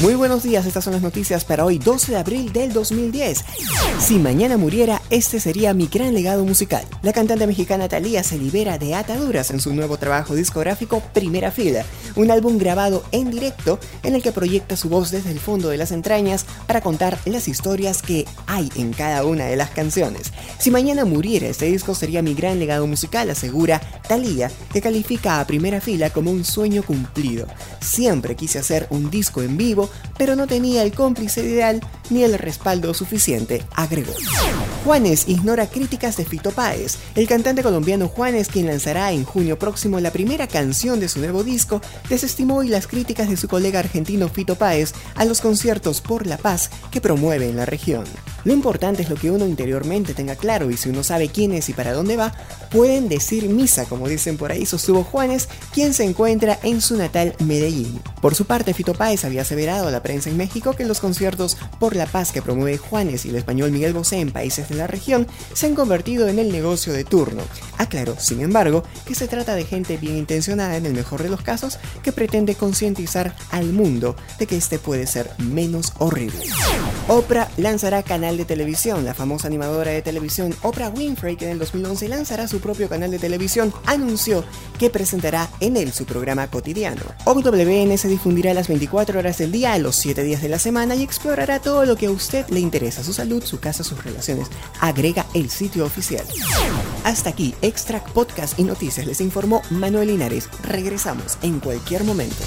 Muy buenos días, estas son las noticias para hoy 12 de abril del 2010. Si mañana muriera, este sería mi gran legado musical. La cantante mexicana Thalía se libera de ataduras en su nuevo trabajo discográfico Primera Fila, un álbum grabado en directo en el que proyecta su voz desde el fondo de las entrañas para contar las historias que hay en cada una de las canciones. Si mañana muriera, este disco sería mi gran legado musical, asegura Thalía, que califica a Primera Fila como un sueño cumplido. Siempre quise hacer un disco en vivo pero no tenía el cómplice ideal ni el respaldo suficiente, agregó. Juanes ignora críticas de Fito Páez. El cantante colombiano Juanes, quien lanzará en junio próximo la primera canción de su nuevo disco, desestimó hoy las críticas de su colega argentino Fito Páez a los conciertos por la paz que promueve en la región. Lo importante es lo que uno interiormente tenga claro y si uno sabe quién es y para dónde va, pueden decir misa, como dicen por ahí, sostuvo Juanes, quien se encuentra en su natal Medellín. Por su parte, Fito Páez había aseverado a la prensa en México que los conciertos por la paz que promueve Juanes y el español Miguel Bosé en países de la región se han convertido en el negocio de turno. Aclaró, sin embargo, que se trata de gente bien intencionada en el mejor de los casos que pretende concientizar al mundo de que este puede ser menos horrible. Oprah lanzará canal de televisión. La famosa animadora de televisión Oprah Winfrey, que en el 2011 lanzará su propio canal de televisión, anunció que presentará en él su programa cotidiano. OWN se difundirá las 24 horas del día, a los 7 días de la semana y explorará todo lo que a usted le interesa, su salud, su casa, sus relaciones. Agrega el sitio oficial. Hasta aquí, Extract Podcast y Noticias les informó Manuel Linares. Regresamos en cualquier momento.